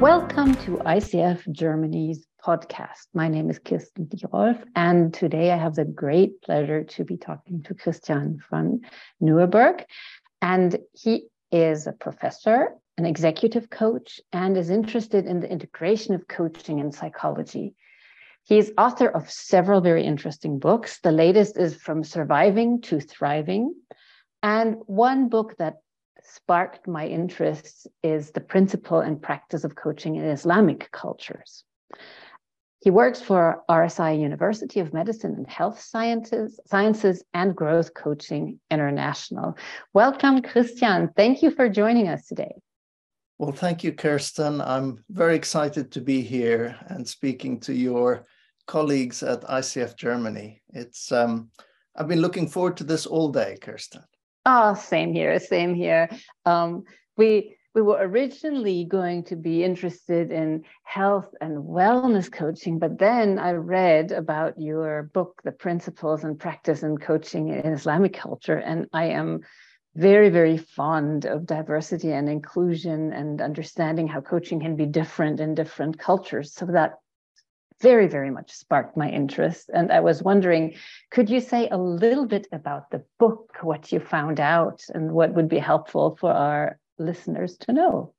Welcome to ICF Germany's podcast. My name is Kirsten Dierolf, and today I have the great pleasure to be talking to Christian van Nieuwerburgh. And he is a professor, an executive coach, and is interested in the integration of coaching and psychology. He is author of several very interesting books. The latest is From Surviving to Thriving. And one book that sparked my interest is the principle and practice of coaching in Islamic cultures. He works for RSI University of Medicine and Health Sciences, Sciences and Growth Coaching International. Welcome, Christian. Thank you for joining us today. Well, thank you, Kirsten. I'm very excited to be here and speaking to your colleagues at ICF Germany. It's um, I've been looking forward to this all day, Kirsten. Oh, same here, same here. Um, we we were originally going to be interested in health and wellness coaching, but then I read about your book, The Principles and Practice in Coaching in Islamic Culture, and I am very, very fond of diversity and inclusion and understanding how coaching can be different in different cultures. So that very, very much sparked my interest. And I was wondering, could you say a little bit about the book, what you found out, and what would be helpful for our listeners to know?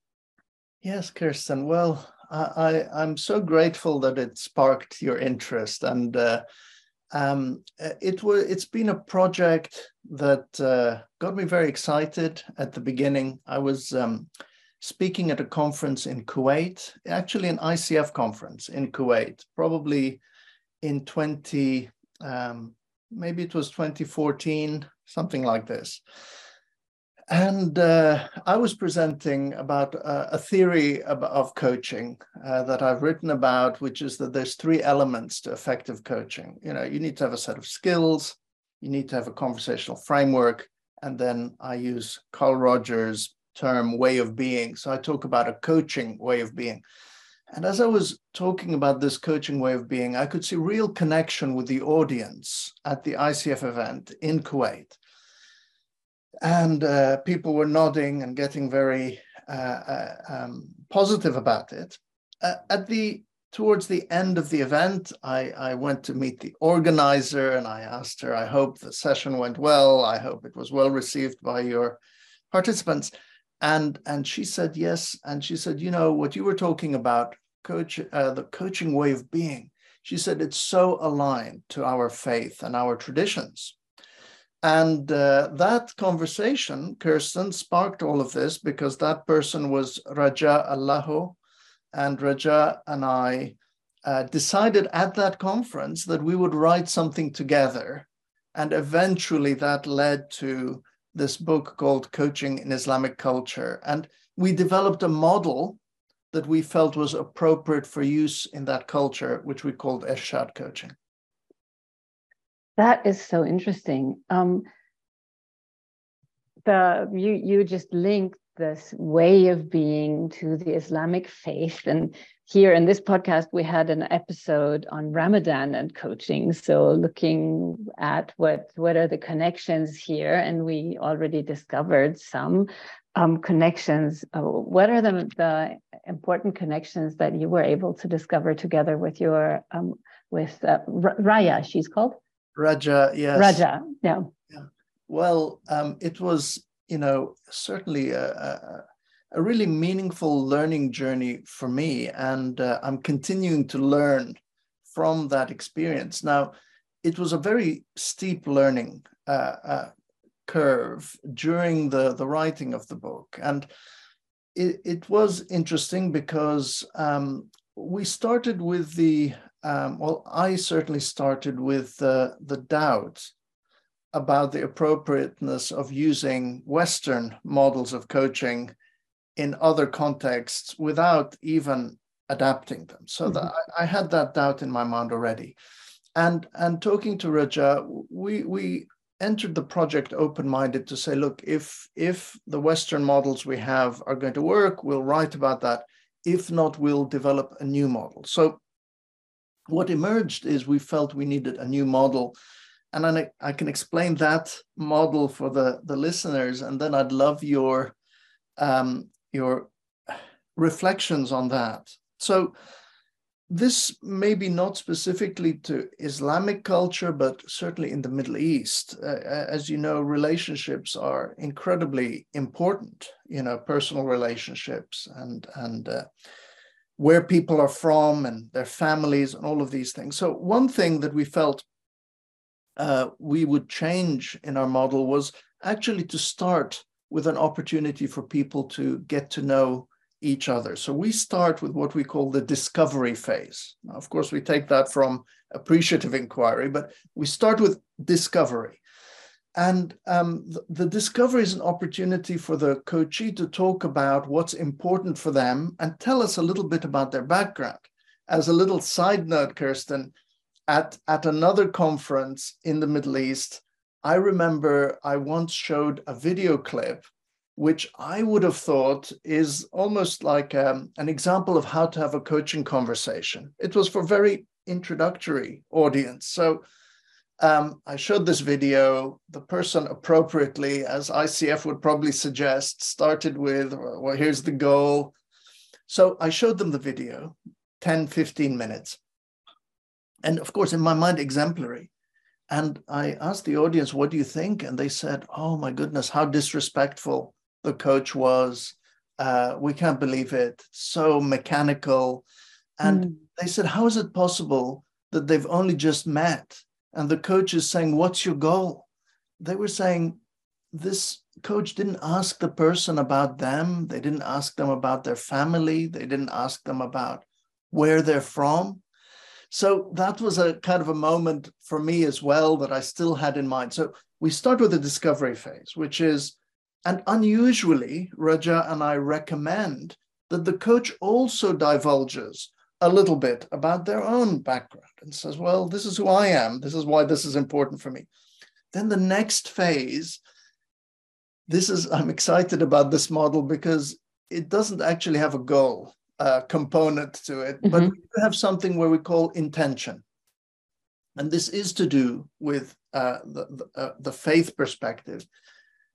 Yes, Kirsten. Well, I, am so grateful that it sparked your interest, and uh, um, it was. It's been a project that uh, got me very excited at the beginning. I was um, speaking at a conference in Kuwait, actually an ICF conference in Kuwait, probably in 20, um, maybe it was 2014, something like this. And uh, I was presenting about uh, a theory of, of coaching uh, that I've written about, which is that there's three elements to effective coaching. You know, you need to have a set of skills, you need to have a conversational framework, and then I use Carl Rogers' term way of being. So I talk about a coaching way of being. And as I was talking about this coaching way of being, I could see real connection with the audience at the ICF event in Kuwait. And uh, people were nodding and getting very uh, uh, um, positive about it. Uh, at the towards the end of the event, I, I went to meet the organizer and I asked her, I hope the session went well. I hope it was well received by your participants and and she said yes. And she said you know what you were talking about coach uh, the coaching way of being she said it's so aligned to our faith and our traditions. And uh, that conversation kirsten sparked all of this because that person was raja allaho. And raja and i uh, decided at that conference that we would write something together. And eventually that led to this book called Coaching in Islamic Culture. And we developed a model that we felt was appropriate for use in that culture, which we called Irshad coaching. That is so interesting. Um, the you you just linked this way of being to the Islamic faith, and here in this podcast, we had an episode on Ramadan and coaching. So looking at what what are the connections here, and we already discovered some um, connections. Uh, what are the, the important connections that you were able to discover together with your um, with uh, Raya? She's called Raja. Yes, Raja. Yeah. Yeah. Well, um, it was you know certainly a, a a really meaningful learning journey for me. And uh, I'm continuing to learn from that experience. Now, it was a very steep learning uh, uh, curve during the, the writing of the book. And it, it was interesting because um, we started with the, um, well, I certainly started with the, the doubt about the appropriateness of using Western models of coaching in other contexts without even adapting them. So mm-hmm. that I, I, had that doubt in my mind already. And and talking to Raja, we we entered the project open-minded to say, look, if if the Western models we have are going to work, we'll write about that. If not, we'll develop a new model. So what emerged is we felt we needed a new model. And I, I can explain that model for the, the listeners, and then I'd love your um, your reflections on that. So, this may be not specifically to Islamic culture, but certainly in the Middle East. Uh, as you know, relationships are incredibly important. You know, personal relationships and and uh, where people are from and their families and all of these things. So one thing that we felt uh, we would change in our model was actually to start with an opportunity for people to get to know each other. So we start with what we call the discovery phase. Now, of course, we take that from appreciative inquiry, but we start with discovery. And um, the, the, discovery is an opportunity for the coachee to talk about what's important for them and tell us a little bit about their background. As a little side note, Kirsten, at, at another conference in the Middle East, I remember I once showed a video clip which I would have thought is almost like um, an example of how to have a coaching conversation. It was for very introductory audience. So um, I showed this video. The person appropriately, as ICF would probably suggest, started with, well, here's the goal. So I showed them the video, 10, 15 minutes. And of course, in my mind, exemplary. And I asked the audience, what do you think? And they said, oh my goodness, how disrespectful the coach was. Uh, we can't believe it. So mechanical. And mm. they said, How is it possible that they've only just met? And the coach is saying, What's your goal? They were saying, This coach didn't ask the person about them. They didn't ask them about their family. They didn't ask them about where they're from. So that was a kind of a moment for me as well that I still had in mind. So we start with the discovery phase, which is and unusually, Raja and I recommend that the coach also divulges a little bit about their own background and says, Well, this is who I am. This is why this is important for me. Then the next phase, this is, I'm excited about this model because it doesn't actually have a goal uh, component to it, mm-hmm. but we have something where we call intention. And this is to do with uh, the, the, uh, the faith perspective.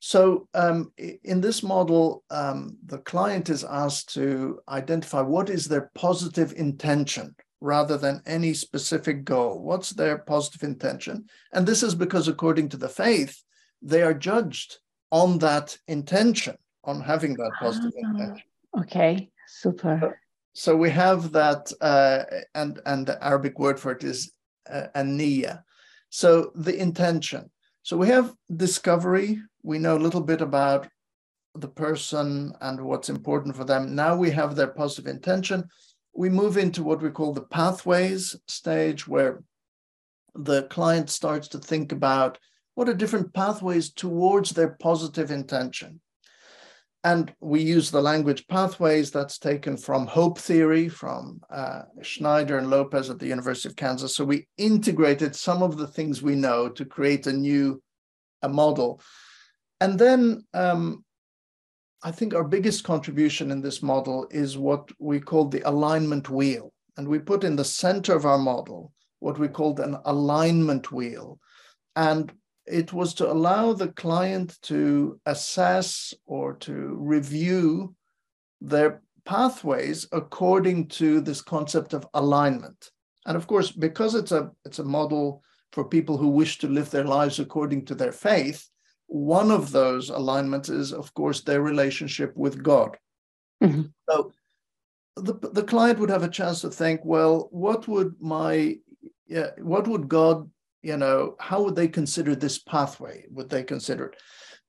So um, in this model, um, the client is asked to identify what is their positive intention rather than any specific goal. What's their positive intention? And this is because, according to the faith, they are judged on that intention, on having that positive ah, intention. Okay, super. So, so we have that, uh, and and the Arabic word for it is uh, aniya. So the intention. So we have discovery, we know a little bit about the person and what's important for them. Now we have their positive intention. We move into what we call the pathways stage, where the client starts to think about what are different pathways towards their positive intention. And we use the language pathways that's taken from hope theory from uh, Snyder and Lopez at the University of Kansas. So we integrated some of the things we know to create a new a model and then um, I think our biggest contribution in this model is what we call the alignment wheel. And we put in the center of our model what we called an alignment wheel. And it was to allow the client to assess or to review their pathways according to this concept of alignment. And of course, because it's a it's a model for people who wish to live their lives according to their faith, one of those alignments is, of course, their relationship with God. Mm-hmm. So the, the client would have a chance to think, well, what would my, yeah, what would God, you know, how would they consider this pathway? Would they consider it?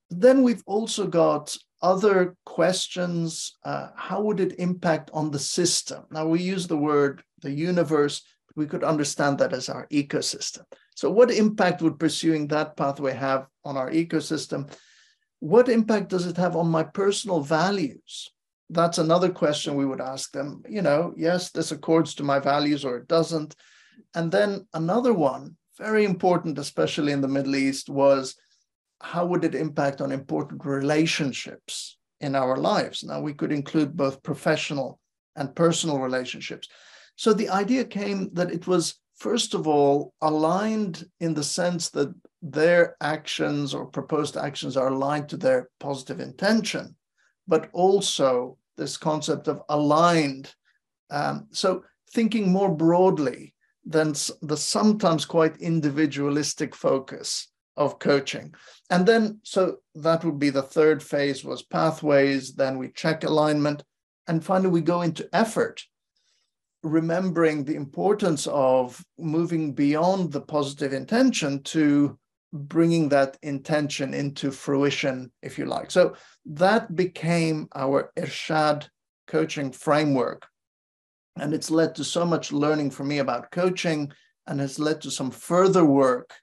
Then we've also got other questions. Uh, how would it impact on the system? Now we use the word the universe, we could understand that as our ecosystem. So, what impact would pursuing that pathway have on our ecosystem? What impact does it have on my personal values? That's another question we would ask them. You know, yes, this accords to my values or it doesn't. And then another one, very important, especially in the Middle East, was how would it impact on important relationships in our lives? Now, we could include both professional and personal relationships. So the idea came that it was first of all, aligned in the sense that their actions or proposed actions are aligned to their positive intention, but also this concept of aligned. Um, so thinking more broadly than the sometimes quite individualistic focus of coaching. And then, so that would be the third phase was pathways. Then we check alignment. And finally, we go into effort, remembering the importance of moving beyond the positive intention to bringing that intention into fruition, if you like. So that became our Irshad coaching framework. And it's led to so much learning for me about coaching and has led to some further work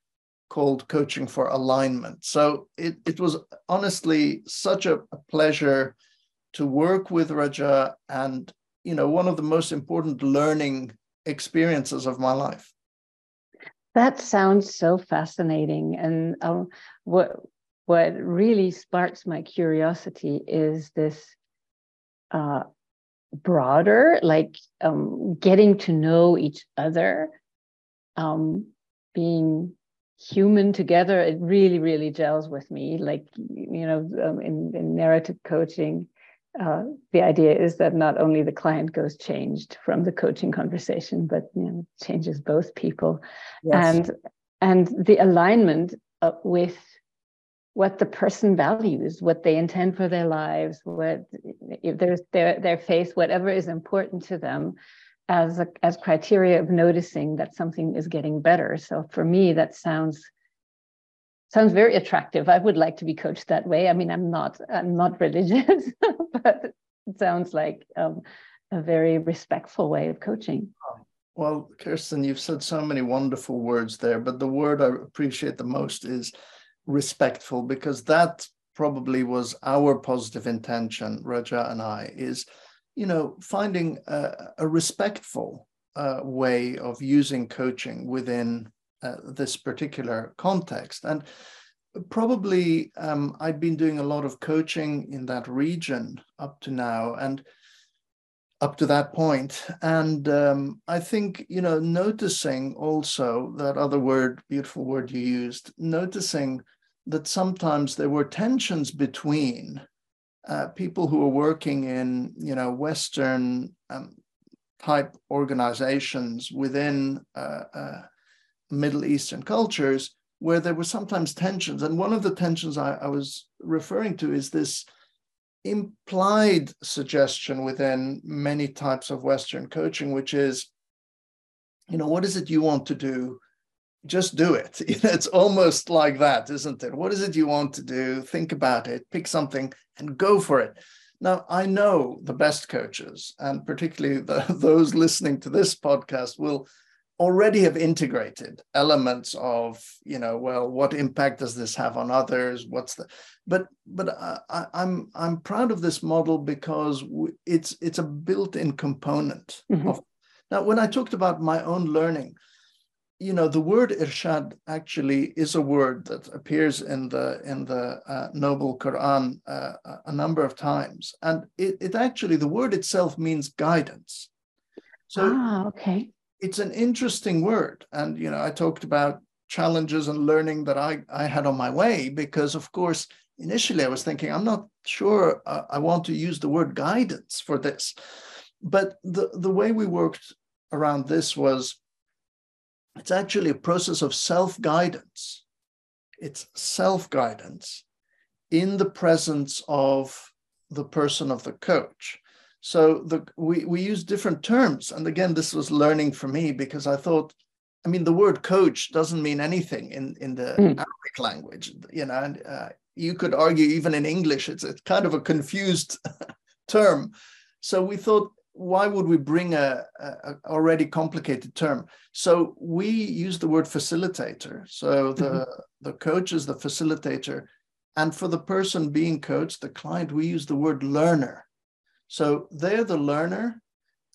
called Coaching for Alignment. So it, it was honestly such a, a pleasure to work with Raja and you know one of the most important learning experiences of my life. That sounds so fascinating, and um, what what really sparks my curiosity is this uh, broader, like um, getting to know each other, um, being human together. It really, really gels with me. Like you know, um, in, in narrative coaching, uh, the idea is that not only the client goes changed from the coaching conversation, but you know, changes both people, yes. and and the alignment uh, with what the person values, what they intend for their lives, what if there's their their faith, whatever is important to them, as a, as criteria of noticing that something is getting better. So for me, that sounds sounds very attractive. I would like to be coached that way. I mean, I'm not I'm not religious, but it sounds like um, a very respectful way of coaching. Well, Kirsten, you've said so many wonderful words there, but the word I appreciate the most is respectful because that probably was our positive intention, Raja and I, is you know finding a, a respectful uh, way of using coaching within uh, this particular context. And probably um, I'd been doing a lot of coaching in that region up to now and up to that point. And um, I think, you know, noticing also that other word, beautiful word you used, noticing that sometimes there were tensions between uh, people who were working in, you know, Western um, type organizations within uh, uh, Middle Eastern cultures where there were sometimes tensions. And one of the tensions I, I was referring to is this implied suggestion within many types of Western coaching, which is, you know, what is it you want to do? Just do it. It's almost like that, isn't it? What is it you want to do? Think about it, pick something and go for it. Now, I know the best coaches, and particularly the, those listening to this podcast, will already have integrated elements of you know well what impact does this have on others? What's the but but I, am I'm, I'm proud of this model because it's it's a built-in component mm-hmm. of now when i talked about my own learning you know the word irshad actually is a word that appears in the in the uh, noble quran uh, a number of times. And it, it actually the word itself means guidance. So ah, okay it's an interesting word. And, you know, I talked about challenges and learning that I, I had on my way because, of course, initially I was thinking, I'm not sure I want to use the word guidance for this. But the, the way we worked around this was it's actually a process of self guidance. It's self guidance in the presence of the person of the coach. So the, we, we use different terms. And again, this was learning for me because I thought, I mean, the word coach doesn't mean anything in, in the mm. Arabic language, you know, and uh, you could argue even in English, it's, it's kind of a confused term. So we thought, why would we bring a, a, already complicated term? So we use the word facilitator. So the, mm-hmm. the coach is the facilitator. And for the person being coached, the client, we use the word learner. So they're the learner,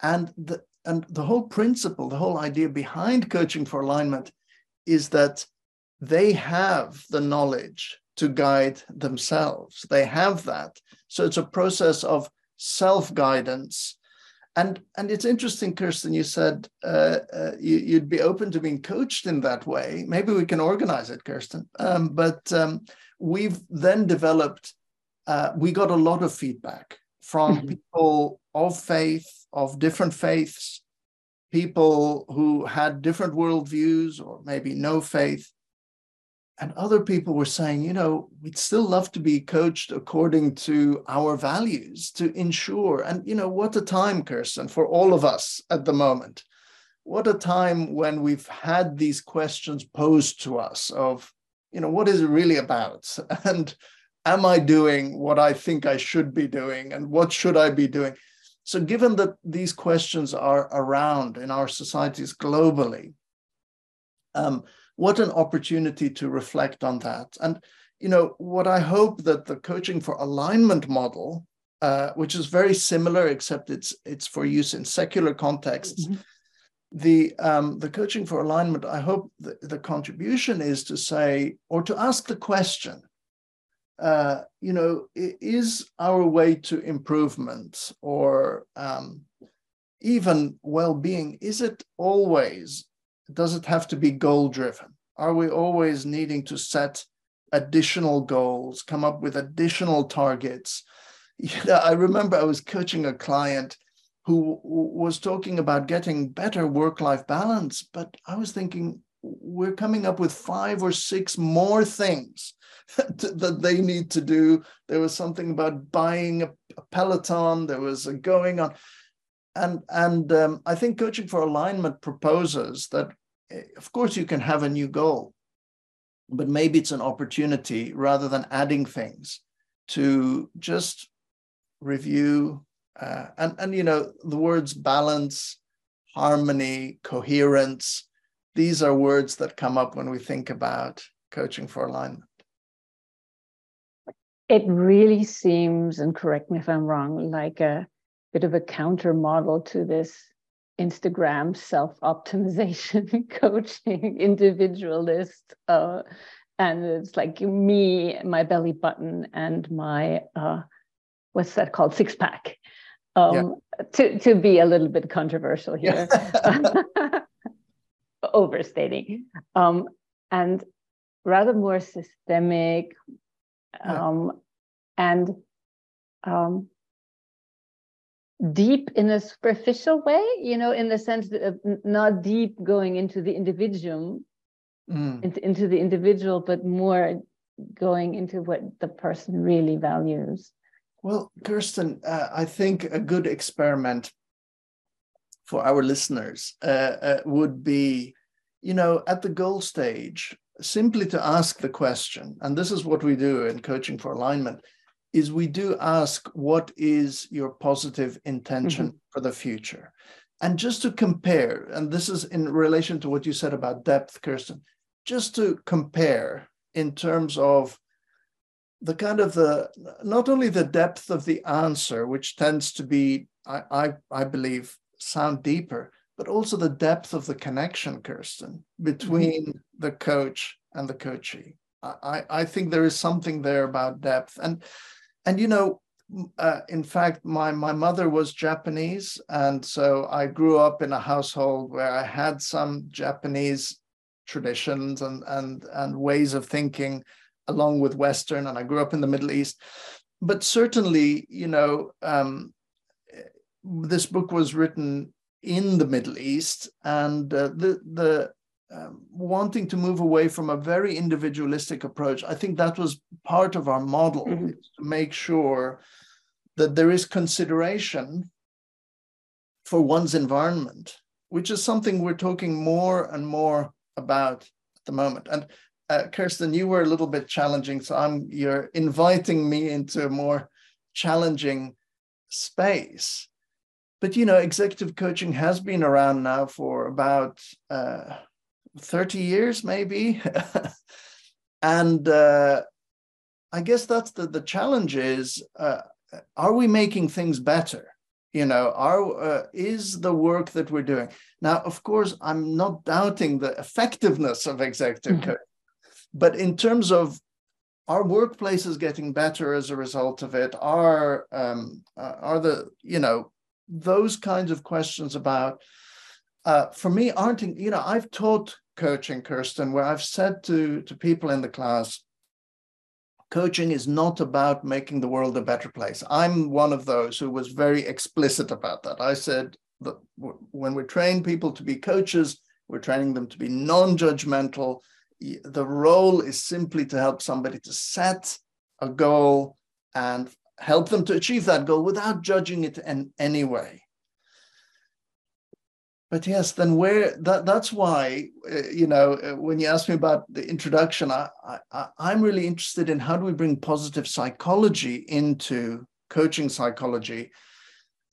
and the and the whole principle, the whole idea behind coaching for alignment is that they have the knowledge to guide themselves. They have that. So it's a process of self-guidance. And, and it's interesting, Kirsten, you said uh, uh, you, would be open to being coached in that way. Maybe we can organize it, Kirsten. Um, but um, we've then developed, uh, we got a lot of feedback from mm-hmm. people of faith, of different faiths, people who had different worldviews or maybe no faith. And other people were saying, you know, we'd still love to be coached according to our values to ensure. And, you know, what a time, Kirsten, for all of us at the moment. What a time when we've had these questions posed to us of, you know, what is it really about? And am I doing what I think I should be doing? And what should I be doing? So, given that these questions are around in our societies globally, um, what an opportunity to reflect on that. And, you know, what I hope that the coaching for alignment model, uh, which is very similar, except it's it's for use in secular contexts. Mm-hmm. The um, the coaching for alignment, I hope the, the contribution is to say or to ask the question, uh, you know, is our way to improvement or um, even well-being, is it always, does it have to be goal-driven? Are we always needing to set additional goals, come up with additional targets? You know, I remember I was coaching a client who was talking about getting better work-life balance, but I was thinking, we're coming up with five or six more things that they need to do. There was something about buying a, a peloton. There was a going on, and and um, I think coaching for alignment proposes that, eh, of course, you can have a new goal, but maybe it's an opportunity rather than adding things to just review uh, and and you know the words balance, harmony, coherence. These are words that come up when we think about coaching for alignment. It really seems, and correct me if I'm wrong, like a bit of a counter model to this Instagram self optimization coaching individualist. Uh, and it's like me, my belly button, and my, uh, what's that called? Six pack. Um, yeah. to, to be a little bit controversial here, yeah. overstating. Um, and rather more systemic, um, and um, deep in a superficial way, you know, in the sense that not deep going into the individual, mm. into, into the individual, but more going into what the person really values. Well, Kirsten, uh, I think a good experiment for our listeners uh, uh, would be, you know, at the goal stage, simply to ask the question, and this is what we do in coaching for alignment, is we do ask, what is your positive intention mm-hmm. for the future? And just to compare, and this is in relation to what you said about depth, Kirsten, just to compare in terms of the kind of the not only the depth of the answer, which tends to be, I, I, I believe, sound deeper, but also the depth of the connection, Kirsten, between mm-hmm. the coach and the coachee. I, I think there is something there about depth. And and you know, uh, in fact, my my mother was Japanese, and so I grew up in a household where I had some Japanese traditions and and and ways of thinking along with Western, and I grew up in the Middle East. But certainly, you know, um, this book was written in the Middle East, and uh, the the um, wanting to move away from a very individualistic approach, I think that was part of our model mm-hmm. to make sure that there is consideration for one's environment, which is something we're talking more and more about at the moment. And uh, Kirsten, you were a little bit challenging, so I'm you're inviting me into a more challenging space but you know executive coaching has been around now for about uh, 30 years maybe. And uh, i guess that's the the challenge is uh, are we making things better? You know are uh, is the work that we're doing? Now of course i'm not doubting the effectiveness of executive mm-hmm. coaching but in terms of our workplace is getting better as a result of it are um, uh, are the you know those kinds of questions about uh, for me aren't you know i've taught coaching kirsten where i've said to to people in the class coaching is not about making the world a better place. I'm one of those who was very explicit about that. I said that when we train people to be coaches, we're training them to be non judgmental. The role is simply to help somebody to set a goal and help them to achieve that goal without judging it in any way. But yes then where that that's why uh, you know uh, when you ask me about the introduction I, I i'm really interested in how do we bring positive psychology into coaching psychology.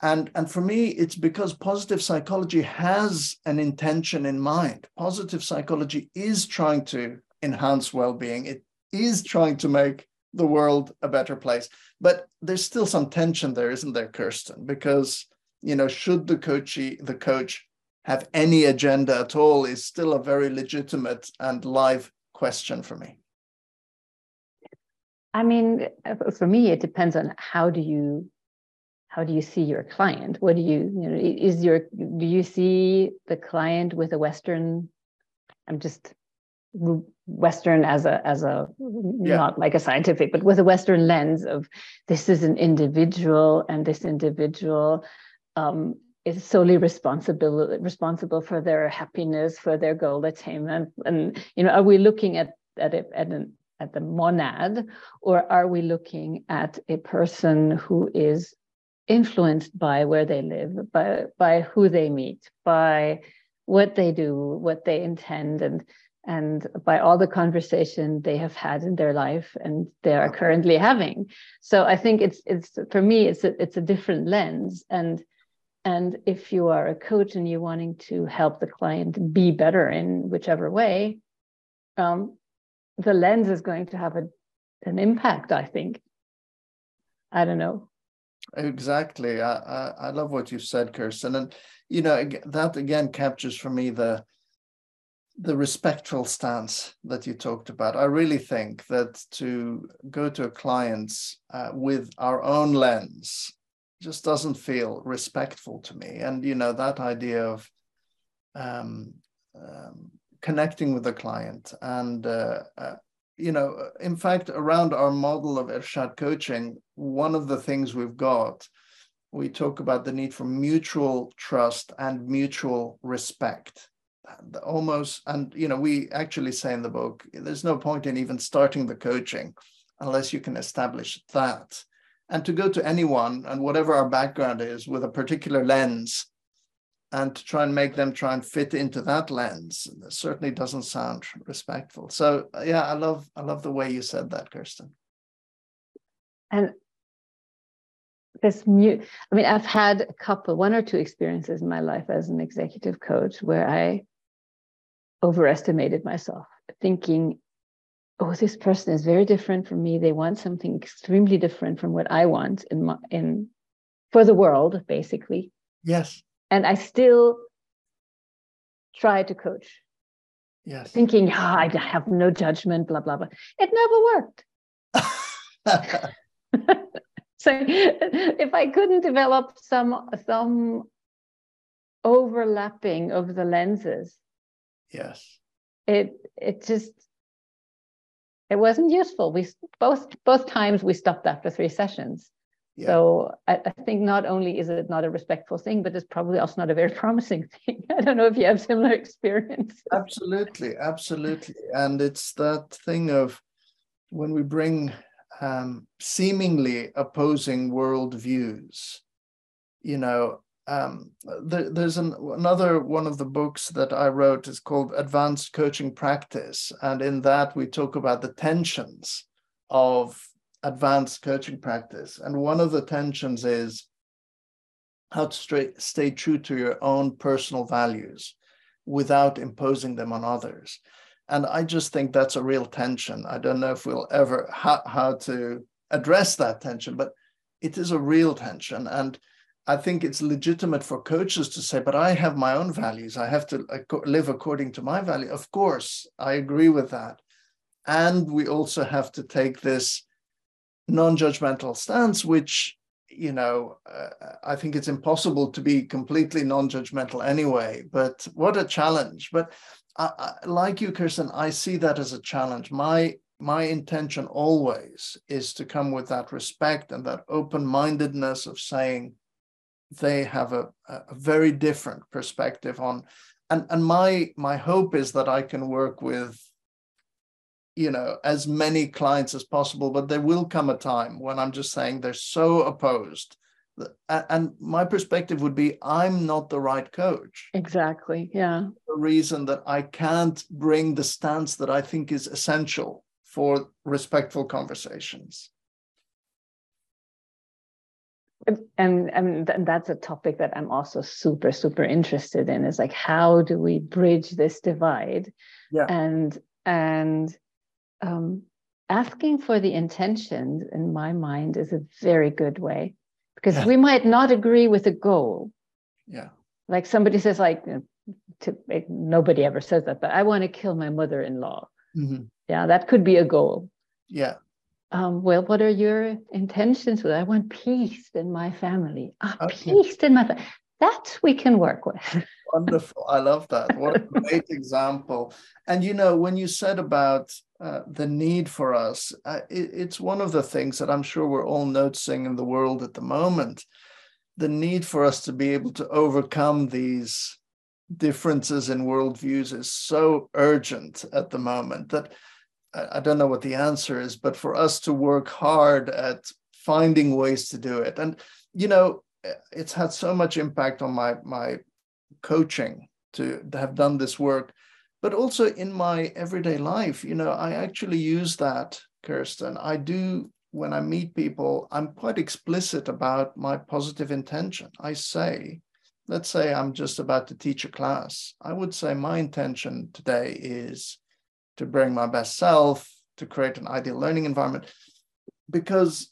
And and for me it's because positive psychology has an intention in mind. Positive psychology is trying to enhance well-being. It is trying to make the world a better place but there's still some tension there isn't there kirsten because you know should the coachy the coach have any agenda at all is still a very legitimate and live question for me. I mean, for me, it depends on how do you how do you see your client? What do you you know is your do you see the client with a Western? I'm just Western as a as a yeah. not like a scientific, but with a Western lens of this is an individual and this individual um, is solely responsible responsible for their happiness, for their goal attainment. And you know, are we looking at at it at an at the monad, or are we looking at a person who is influenced by where they live, by by who they meet, by what they do, what they intend, and and by all the conversation they have had in their life and they are currently having. So I think it's it's for me it's a, it's a different lens and and if you are a coach and you're wanting to help the client be better in whichever way, um, the lens is going to have a, an impact, I think. I don't know. Exactly. I, I, I love what you said, Kirsten. And, you know, that again captures for me the, the respectful stance that you talked about. I really think that to go to a client's uh, with our own lens just doesn't feel respectful to me. And you know that idea of um, um, connecting with the client, and uh, uh, you know, in fact, around our model of Irshad coaching, one of the things we've got, we talk about the need for mutual trust and mutual respect. Almost, and you know, we actually say in the book, there's no point in even starting the coaching unless you can establish that. And to go to anyone and whatever our background is with a particular lens and to try and make them try and fit into that lens certainly doesn't sound respectful. So yeah i love i love the way you said that kirsten. And this new i mean i've had a couple one or two experiences in my life as an executive coach where i overestimated myself thinking oh this person is very different from me. They want something extremely different from what i want in my in for the world basically. Yes. And i still try to coach yes. thinking oh, i have no judgment blah blah blah. It never worked. So if i couldn't develop some some overlapping of the lenses yes it it just it wasn't useful. We both both times we stopped after three sessions. Yeah. So I, I, think not only is it not a respectful thing, but it's probably also not a very promising thing. I don't know if you have similar experience. Absolutely, absolutely, and it's that thing of when we bring um, seemingly opposing worldviews, you know, um, there, there's an, another one of the books that I wrote is called Advanced Coaching Practice. And in that, we talk about the tensions of advanced coaching practice. And one of the tensions is how to stay, stay true to your own personal values without imposing them on others. And I just think that's a real tension. I don't know if we'll ever how, how to address that tension, but it is a real tension. And I think it's legitimate for coaches to say, but I have my own values. I have to live according to my value. Of course, I agree with that. And we also have to take this non judgmental stance, which, you know, uh, I think it's impossible to be completely non judgmental anyway. But what a challenge. But I, I, like you, Kirsten, I see that as a challenge. My my intention always is to come with that respect and that open-mindedness of saying they have a, a very different perspective on and and my my hope is that i can work with you know as many clients as possible but there will come a time when i'm just saying they're so opposed and my perspective would be i'm not the right coach. Exactly yeah. The reason that i can't bring the stance that i think is essential for respectful conversations and and that's a topic that i'm also super super interested in is like how do we bridge this divide yeah and and um asking for the intentions in my mind is a very good way because yeah. we might not agree with the goal. Yeah. Like somebody says, like, to, nobody ever says that, but I want to kill my mother-in-law. Mm-hmm. Yeah, that could be a goal. Yeah. Um, well, what are your intentions with? I want peace in my family. Ah, okay. peace in my family. That we can work with. Wonderful. I love that. What a great example. And you know, when you said about uh, the need for us, uh, it, it's one of the things that I'm sure we're all noticing in the world at the moment. The need for us to be able to overcome these differences in worldviews is so urgent at the moment that I, don't know what the answer is, but for us to work hard at finding ways to do it. And, you know, eh, it's had so much impact on my my coaching to have done this work but also in my everyday life. You know i actually use that kirsten. I do when i meet people i'm quite explicit about my positive intention. I say let's say i'm just about to teach a class. I would say my intention today is to bring my best self to create an ideal learning environment because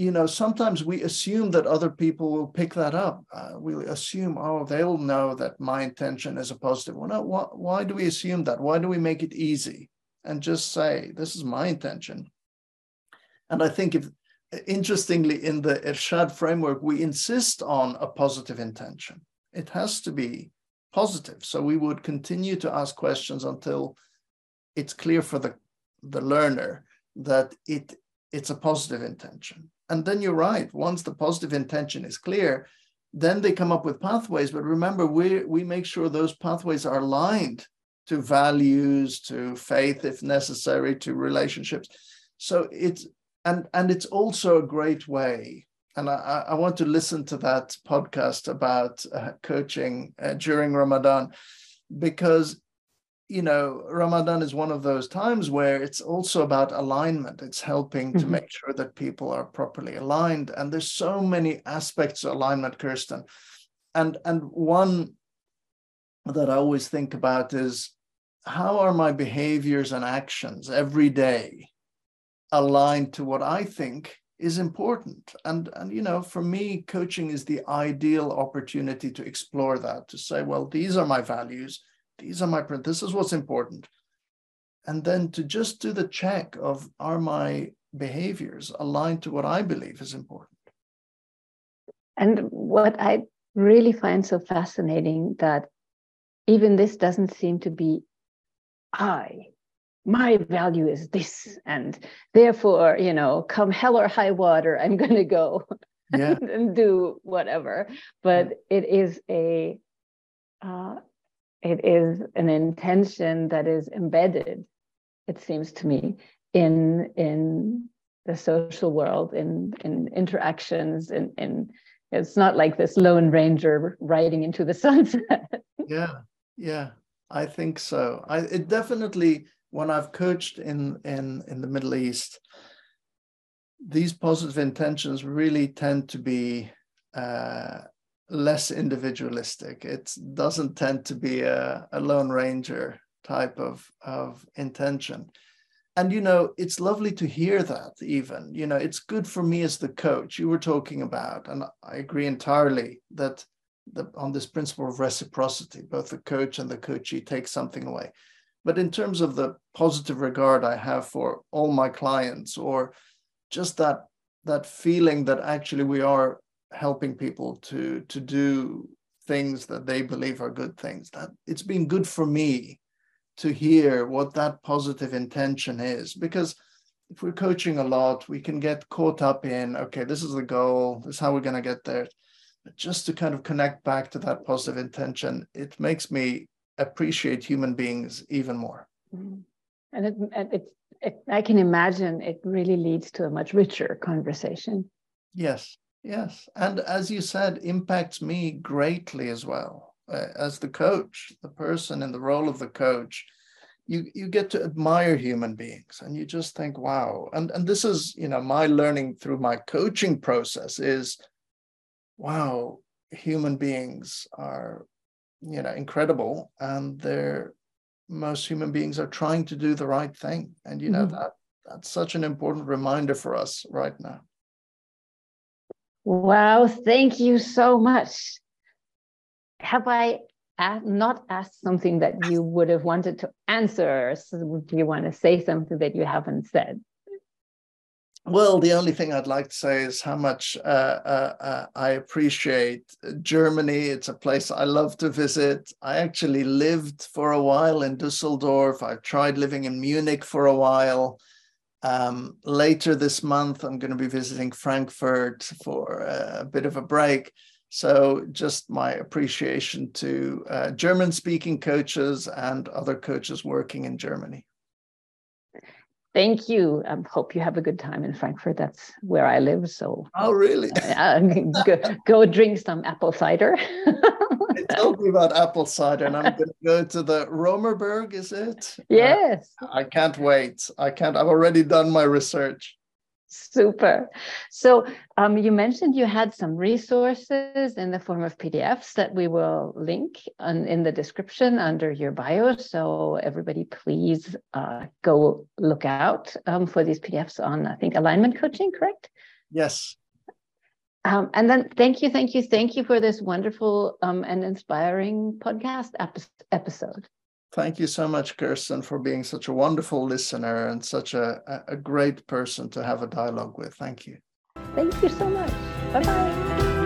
you know, sometimes we assume that other people will pick that up. Uh, we assume, oh, they'll know that my intention is a positive one. No, why, why do we assume that? Why do we make it easy and just say, this is my intention? And I think if, interestingly, in the Irshad framework, we insist on a positive intention. It has to be positive. So we would continue to ask questions until it's clear for the, the learner that it it's a positive intention and then you're right. Once the positive intention is clear, then they come up with pathways. But remember, we we make sure those pathways are aligned to values, to faith, if necessary, to relationships. So it's and and it's also a great way. And I, I want to listen to that podcast about uh, coaching uh, during Ramadan because you know, Ramadan is one of those times where it's also about alignment. It's helping to mm-hmm. make sure that people are properly aligned. And there's so many aspects of alignment, Kirsten. And and one that I always think about is how are my behaviors and actions every day aligned to what I think is important? And and you know, for me, coaching is the ideal opportunity to explore that, to say, well, these are my values these are my print, this is what's important and then to just do the check of are my behaviors aligned to what i believe is important and what i really find so fascinating that even this doesn't seem to be i my value is this and therefore you know come hell or high water i'm going to go yeah. and do whatever but yeah. it is a uh, it is an intention that is embedded it seems to me in in the social world in in interactions in in it's not like this lone ranger riding into the sunset. Yeah yeah i think so. I it definitely when i've coached in in in the middle east these positive intentions really tend to be uh, less individualistic. It doesn't tend to be a, a lone ranger type of, of intention. And, you know, it's lovely to hear that even. You know, it's good for me as the coach you were talking about. And I agree entirely that the, on this principle of reciprocity, both the coach and the coachee take something away. But in terms of the positive regard I have for all my clients, or just that that feeling that actually we are helping people to to do things that they believe are good things that it's been good for me to hear what that positive intention is. Because if we're coaching a lot we can get caught up in okay this is the goal this is how we're going to get there. But just to kind of connect back to that positive intention it makes me appreciate human beings even more. Mm-hmm. and it, it, it, i can imagine it really leads to a much richer conversation. Yes yes and as you said impacts me greatly as well. Uh, as the coach, the person in the role of the coach, you you get to admire human beings and you just think wow. And and this is you know my learning through my coaching process is wow human beings are you know incredible and they're most human beings are trying to do the right thing. And you know mm-hmm. that that's such an important reminder for us right now wow thank you so much have I not asked something that you would have wanted to answer? So do you want to say something that you haven't said? Well, the only thing I'd like to say is how much uh, uh, uh, I appreciate Germany. It's a place I love to visit. I actually lived for a while in Dusseldorf. I've tried living in Munich for a while. Um, later this month, I'm going to be visiting Frankfurt for a bit of a break. So, just my appreciation to uh, German speaking coaches and other coaches working in Germany. Thank you. I um, hope you have a good time in Frankfurt. That's where I live. So, oh, really? uh, go, go drink some apple cider. they told me about apple cider, and I'm going to go to the Romerberg. Is it? Yes. Uh, I can't wait. I can't. I've already done my research. Super. So um, you mentioned you had some resources in the form of PDFs that we will link on, in the description under your bio. So everybody, please uh, go look out um, for these PDFs on, I think, alignment coaching, correct? Yes. Um, and then thank you, thank you, thank you for this wonderful um, and inspiring podcast episode. Thank you so much, Kirsten, for being such a wonderful listener and such a, a great person to have a dialogue with. Thank you. Thank you so much. Bye bye.